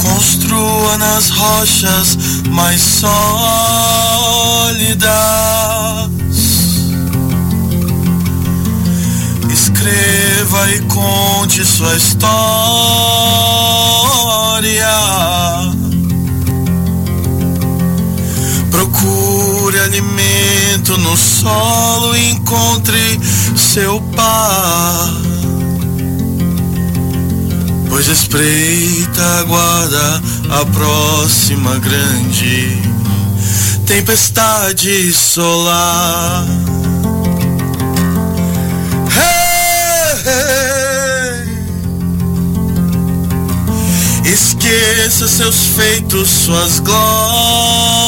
Construa nas rochas mais sólidas. Escreva e conte sua história. Alimento no solo encontre seu par. Pois espreita, aguarda a próxima grande tempestade solar. Esqueça seus feitos, suas glórias.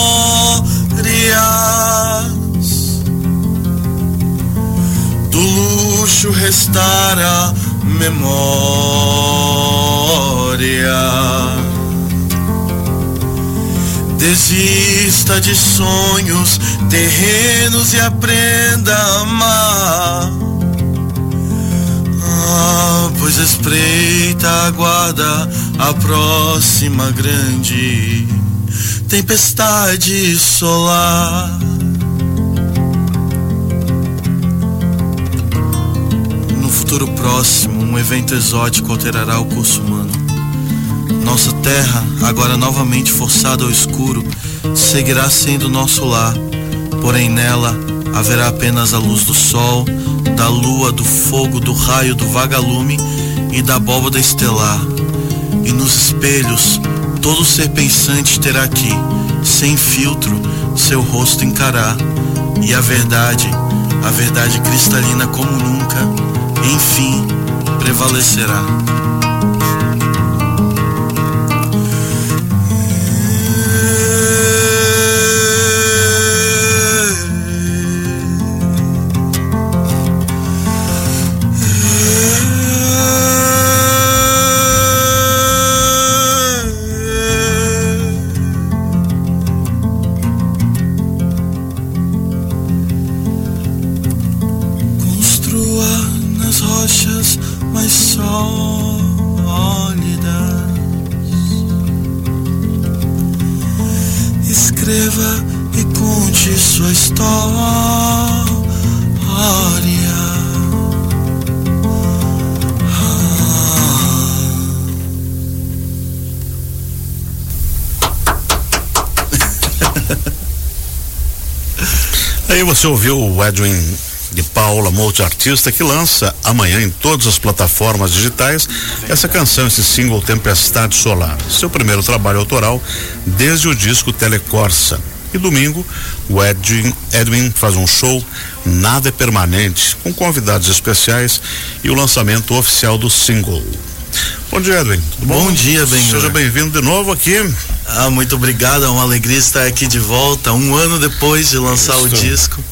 Do luxo restar a memória. Desista de sonhos terrenos e aprenda a amar. Ah, pois espreita, aguarda a próxima grande tempestade solar. No futuro próximo, um evento exótico alterará o curso humano. Nossa terra, agora novamente forçada ao escuro, seguirá sendo nosso lar, porém nela haverá apenas a luz do sol, da lua, do fogo, do raio, do vagalume e da abóbada estelar. E nos espelhos, todo ser pensante terá aqui, sem filtro, seu rosto encarar. E a verdade, a verdade cristalina como nunca, enfim, prevalecerá. Rochas mais sólidas. Escreva e conte sua história. Aí você ouviu o Edwin de Paula, multiartista, que lança amanhã em todas as plataformas digitais essa canção, esse single Tempestade Solar. Seu primeiro trabalho autoral desde o disco Telecorsa. E domingo, o Edwin, Edwin faz um show Nada é Permanente, com convidados especiais e o lançamento oficial do single. Bom dia, Edwin. Tudo bom? Bom dia, Ben. Seja bem-vindo de novo aqui. Ah, muito obrigado, é uma alegria estar aqui de volta, um ano depois de lançar o Isso. disco.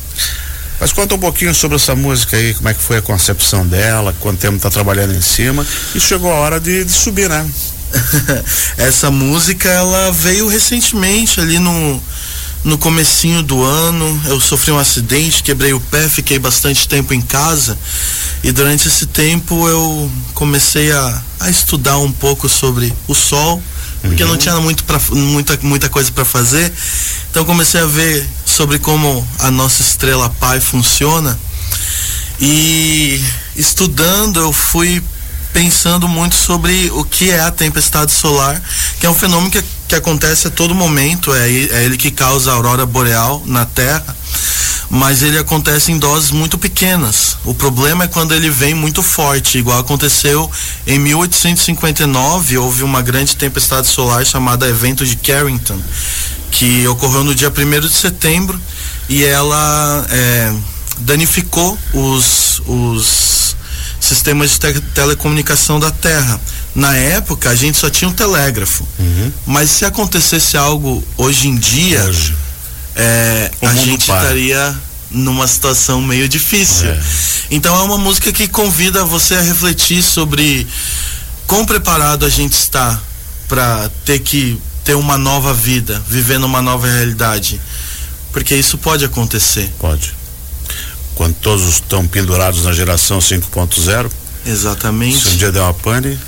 Mas conta um pouquinho sobre essa música aí, como é que foi a concepção dela, quanto tempo tá trabalhando em cima e chegou a hora de, de subir, né? Essa música ela veio recentemente ali no no comecinho do ano. Eu sofri um acidente, quebrei o pé, fiquei bastante tempo em casa e durante esse tempo eu comecei a, a estudar um pouco sobre o sol, porque eu não tinha muito pra, muita muita coisa para fazer. Então comecei a ver sobre como a nossa estrela pai funciona. E estudando eu fui pensando muito sobre o que é a tempestade solar, que é um fenômeno que, que acontece a todo momento, é, é ele que causa a aurora boreal na Terra, mas ele acontece em doses muito pequenas. O problema é quando ele vem muito forte, igual aconteceu em 1859, houve uma grande tempestade solar chamada Evento de Carrington, que ocorreu no dia 1 de setembro e ela é, danificou os, os sistemas de te- telecomunicação da Terra. Na época, a gente só tinha um telégrafo. Mas se acontecesse algo hoje em dia, Hoje. É, a gente para. estaria numa situação meio difícil. É. Então é uma música que convida você a refletir sobre quão preparado a gente está para ter que ter uma nova vida, viver numa nova realidade. porque isso pode acontecer. Pode. Quando todos estão pendurados na geração 5.0. Exatamente. Se um dia der uma pane.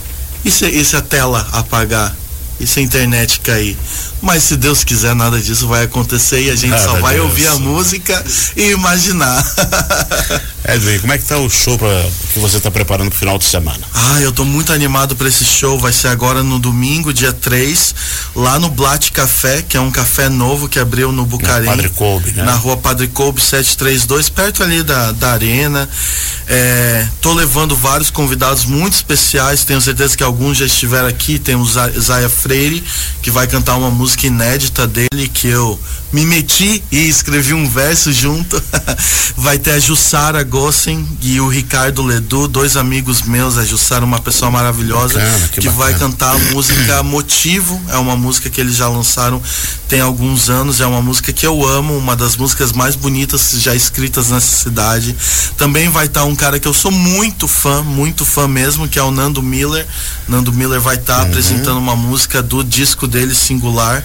E se, e se a tela apagar? E se a internet cair? Mas se Deus quiser, nada disso vai acontecer e a gente só vai Deus. ouvir a música e imaginar. Edwin, como é que tá o show pra, que você está preparando pro final de semana? Ah, eu tô muito animado para esse show. Vai ser agora no domingo, dia 3, lá no Blat Café, que é um café novo que abriu no Bucarim. Na Padre né? Na rua Padre Coube 732, perto ali da, da arena. É, tô levando vários convidados muito especiais. Tenho certeza que alguns já estiveram aqui. Tem o Zaya Freire, que vai cantar uma música inédita dele que eu me meti e escrevi um verso junto. vai ter a Jussara Gossen e o Ricardo Ledu, dois amigos meus. A Jussara, uma pessoa maravilhosa, bacana, que, que vai cantar a música Motivo. É uma música que eles já lançaram tem alguns anos. É uma música que eu amo, uma das músicas mais bonitas já escritas nessa cidade. Também vai estar um cara que eu sou muito fã, muito fã mesmo, que é o Nando Miller. Nando Miller vai estar uhum. apresentando uma música do disco dele singular.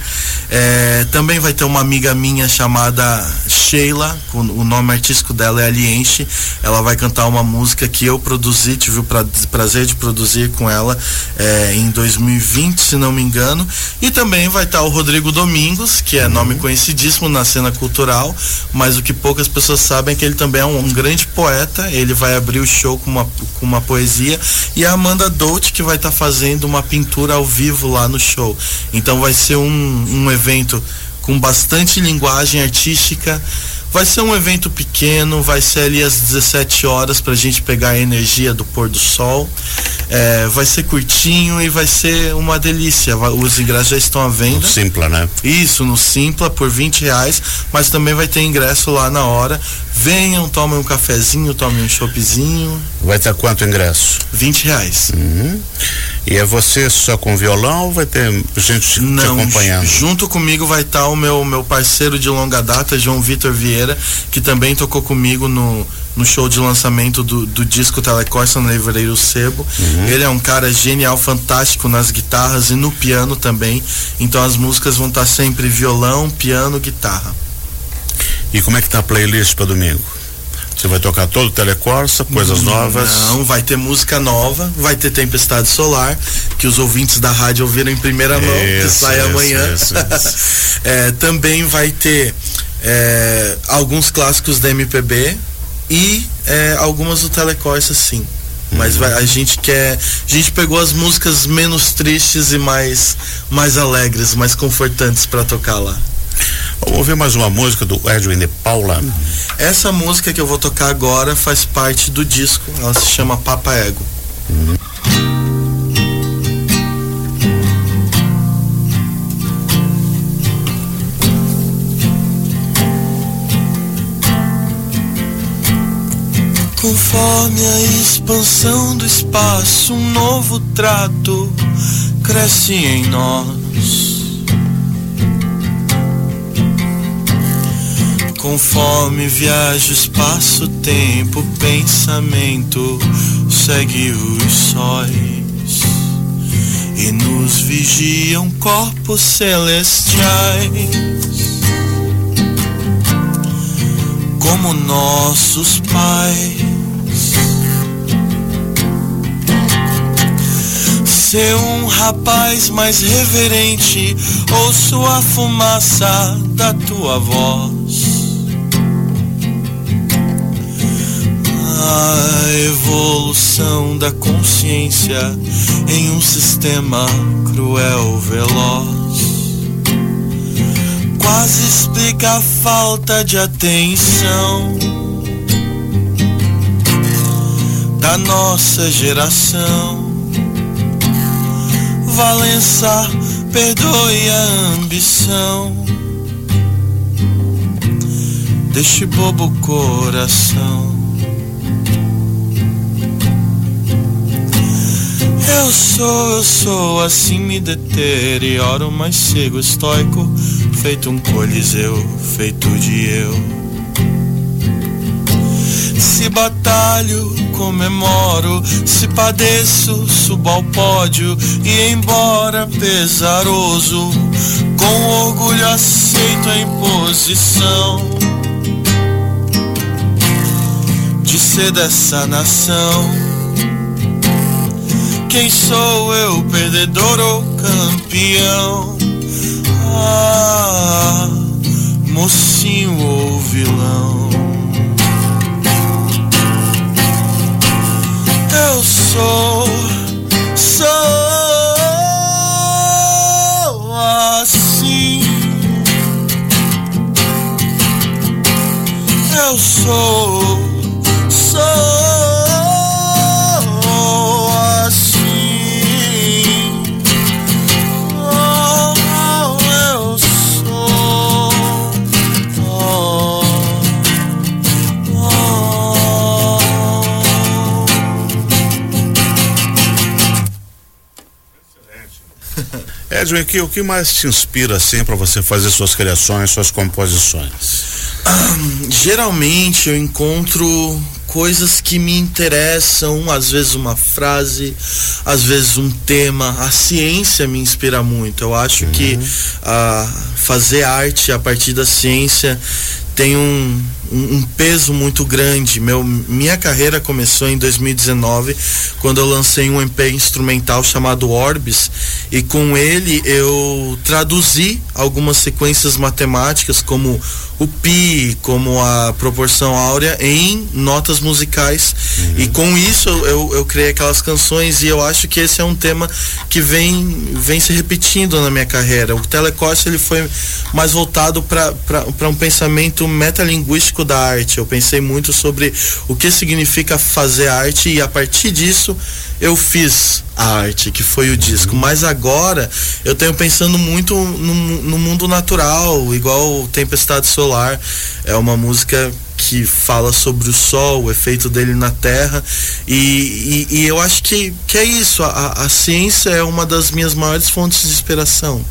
É, também vai ter uma amiga minha chamada Sheila, o nome artístico dela é Alienche. Ela vai cantar uma música que eu produzi, tive o pra, prazer de produzir com ela é, em 2020, se não me engano. E também vai estar o Rodrigo Domingos, que é uhum. nome conhecidíssimo na cena cultural, mas o que poucas pessoas sabem é que ele também é um, um grande poeta. Ele vai abrir o show com uma, com uma poesia. E a Amanda Dolce, que vai estar fazendo uma pintura ao vivo lá no show. Então vai ser um, um evento com bastante linguagem artística. Vai ser um evento pequeno, vai ser ali às 17 horas para a gente pegar a energia do pôr do sol. É, vai ser curtinho e vai ser uma delícia. Os ingressos já estão à venda. No Simpla, né? Isso, no Simpla por 20 reais, mas também vai ter ingresso lá na hora. Venham, tomem um cafezinho, tomem um choppzinho. Vai ter quanto ingresso? 20 reais. Uhum. E é você só com violão ou vai ter gente Não, te acompanhando? Junto comigo vai estar o meu, meu parceiro de longa data, João Vitor Vieira, que também tocou comigo no, no show de lançamento do, do disco Telecorsa no Livreiro Sebo. Uhum. Ele é um cara genial, fantástico nas guitarras e no piano também. Então as músicas vão estar sempre violão, piano, guitarra. E como é que tá a playlist para domingo? Você vai tocar todo o Telecorsa, coisas novas? Não, vai ter música nova, vai ter Tempestade Solar, que os ouvintes da rádio ouviram em primeira mão, isso, que sai isso, amanhã. Isso, é, também vai ter é, alguns clássicos da MPB e é, algumas do Telecorsa, sim. Mas uhum. vai, a gente quer. A gente pegou as músicas menos tristes e mais, mais alegres, mais confortantes para tocar lá. Vamos ouvir mais uma música do Edwin de Paula. Essa música que eu vou tocar agora faz parte do disco. Ela se chama Papa Ego. Uhum. Conforme a expansão do espaço, um novo trato cresce em nós. Conforme viaja espaço, tempo, pensamento segue os sóis e nos vigiam corpos celestiais como nossos pais. Ser um rapaz mais reverente, ouço a fumaça da tua voz. A evolução da consciência em um sistema cruel, veloz. Quase explica a falta de atenção da nossa geração. Valença, perdoe a ambição deste bobo coração. Eu sou, eu sou, assim me deterioro, mas sigo estoico, feito um coliseu, feito de eu. Se batalho, comemoro. Se padeço, subo ao pódio. E embora pesaroso, com orgulho aceito a imposição de ser dessa nação. Quem sou eu, perdedor ou campeão? Ah, mocinho ou vilão? Edwin, o que mais te inspira assim para você fazer suas criações, suas composições? Geralmente eu encontro coisas que me interessam, às vezes uma frase, às vezes um tema. A ciência me inspira muito. Eu acho que ah, fazer arte a partir da ciência tem um, um, um peso muito grande. Meu, minha carreira começou em 2019, quando eu lancei um EP instrumental chamado Orbis, e com ele eu traduzi algumas sequências matemáticas, como o pi, como a proporção áurea, em notas musicais. E com isso eu, eu criei aquelas canções, e eu acho que esse é um tema que vem, vem se repetindo na minha carreira. O Telecorte ele foi mais voltado para um pensamento metalinguístico da arte. Eu pensei muito sobre o que significa fazer arte e a partir disso eu fiz a arte, que foi o disco. Mas agora eu tenho pensando muito no, no mundo natural, igual Tempestade Solar. É uma música que fala sobre o sol, o efeito dele na Terra. E, e, e eu acho que, que é isso. A, a ciência é uma das minhas maiores fontes de inspiração.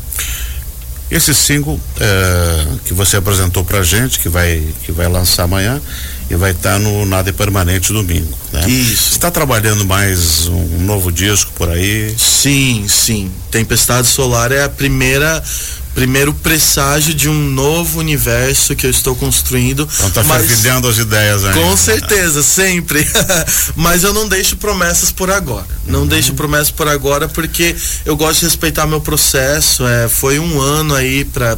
Esse single eh, que você apresentou pra gente, que vai, que vai lançar amanhã e vai estar no Nada é Permanente domingo, né? Isso. Está trabalhando mais um novo disco por aí? Sim, sim. Tempestade Solar é a primeira primeiro presságio de um novo universo que eu estou construindo. Então tá mas- fervilhando as ideias aí. Com certeza, sempre. Mas eu não deixo promessas por agora. Não deixo promessas por agora porque eu gosto de respeitar meu processo. É, foi um ano aí pra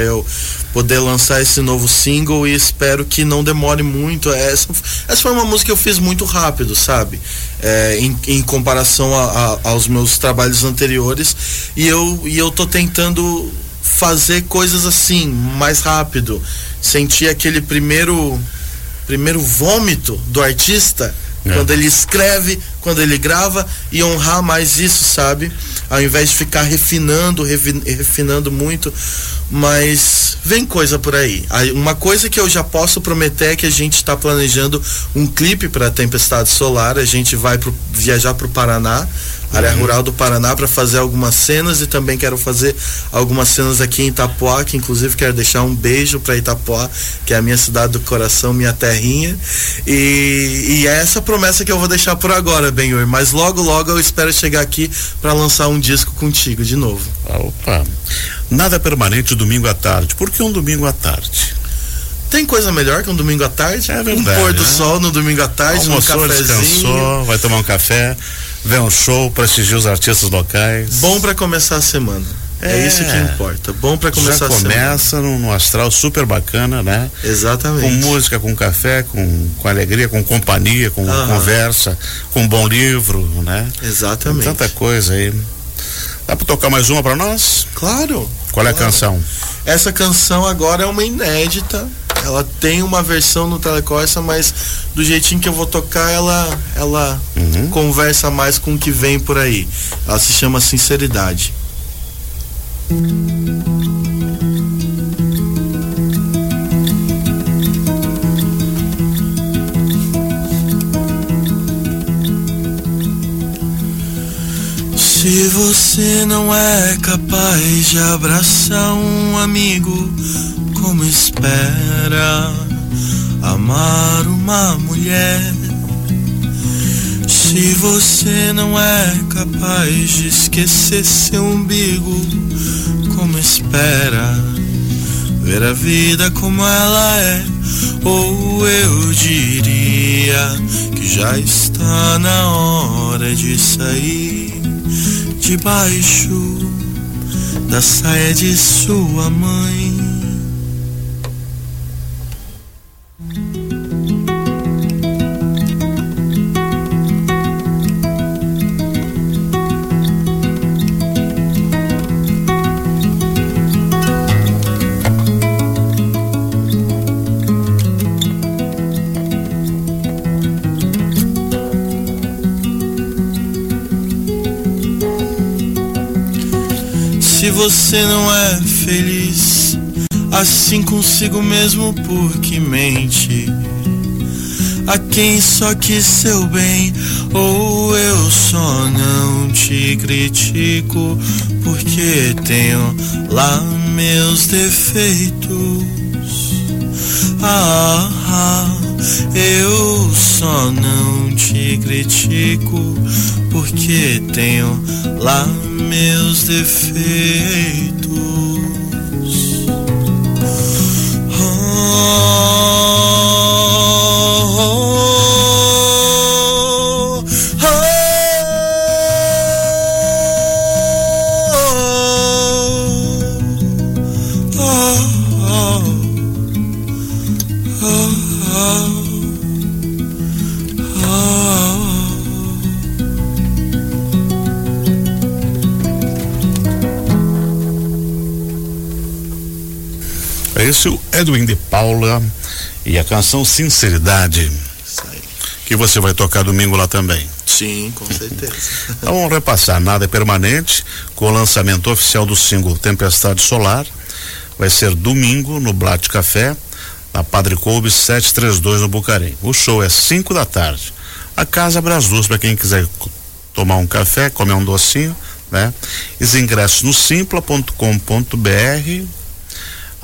eu poder lançar esse novo single e espero que não demore muito. Essa, essa foi uma música que eu fiz muito rápido, sabe? É, em, em comparação a- a- aos meus trabalhos anteriores. E eu, e eu tô tentando fazer coisas assim, mais rápido. Sentir aquele primeiro primeiro vômito do artista É. quando ele escreve, quando ele grava e honrar mais isso, sabe? Ao invés de ficar refinando, refinando muito, mas vem coisa por aí. Aí, Uma coisa que eu já posso prometer é que a gente está planejando um clipe para Tempestade Solar. A gente vai pro, viajar para o Paraná, área rural do Paraná, para fazer algumas cenas e também quero fazer algumas cenas aqui em Itapuá, que inclusive quero deixar um beijo para Itapuá, que é a minha cidade do coração, minha terrinha. E, e é essa promessa que eu vou deixar por agora, Benhur. Mas logo, logo eu espero chegar aqui para lançar um disco contigo de novo. Ah, Opa. Nada permanente domingo à tarde. Por que um domingo à tarde? Tem coisa melhor que um domingo à tarde? É um verdade, pôr do né? sol no domingo à tarde, Almoçou, um cafezinho. descansou, vai tomar um café, ver um show, prestigiar os artistas locais. Bom para começar a semana. É, É. isso que importa. Bom para Já começar a semana. começa num, num astral super bacana, né? Com Exatamente. música, com café, com, com alegria, com companhia, com conversa, com um bom livro, né? Tem Exatamente. tanta coisa aí. Dá pra tocar mais uma pra nós? Claro. Qual é a Claro. canção? Essa canção agora é uma inédita. Ela tem uma versão no Telecorsa, mas do jeitinho que eu vou tocar, ela, ela Uhum. conversa mais com o que vem por aí. Ela se chama Sinceridade. Se você não é capaz de abraçar um amigo como espera, amar uma mulher. Se você não é capaz de esquecer seu umbigo, como espera ver a vida como ela é? Ou eu diria que já está na hora de sair debaixo da saia de sua mãe. Você não é feliz assim consigo mesmo, porque mente a quem só quis seu bem, ou eu só não te critico porque tenho lá meus defeitos. Ah, ah, eu só não te critico porque tenho lá meus defeitos. É esse o Edwin de Paula e a canção Sinceridade, Isso aí. que você vai tocar domingo lá também. Sim, com certeza. Então vamos repassar, nada é permanente, com o lançamento oficial do single Tempestade Solar. Vai ser domingo no Blat Café, na Padre Coube 732 no Bucarim. O show é 5 da tarde. A casa abre as duas para quem quiser tomar um café, comer um docinho, né? Os ingressos no simpla.com.br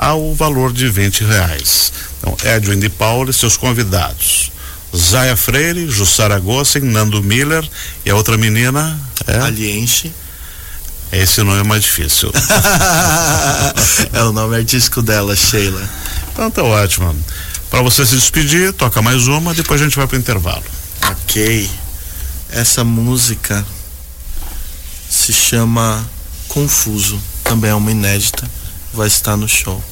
ao valor de 20 reais. Então, Edwin de Paula e seus convidados. Zaya Freire, Jussara Gossen, Nando Miller e a outra menina é, Alienche. esse nome é mais difícil. é o nome artístico dela, Sheila. então tá ótimo. Para você se despedir, toca mais uma, depois a gente vai pro intervalo. Ok. Essa música se chama Confuso. Também é uma inédita. Vai estar no show.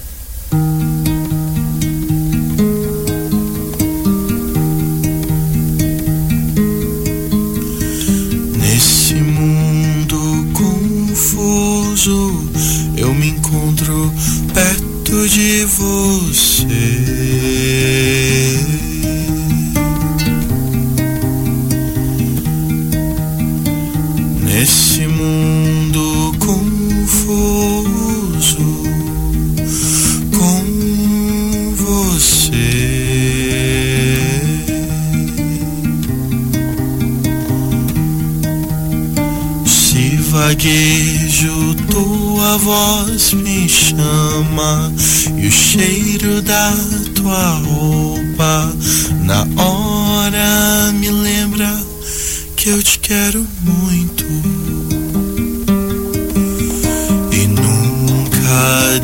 Nesse mundo confuso, eu me encontro perto de você.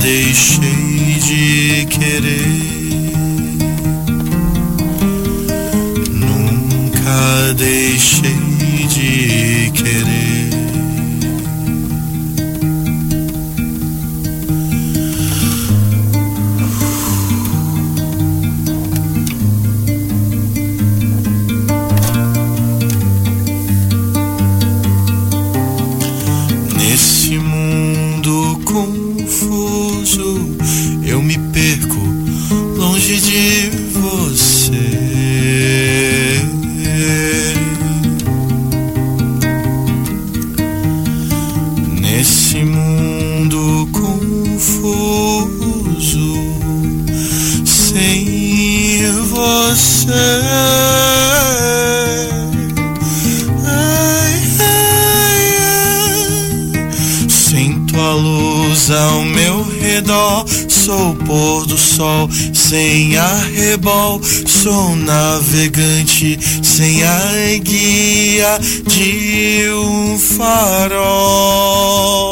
Deixei arrebol, sou navegante sem a guia de um farol.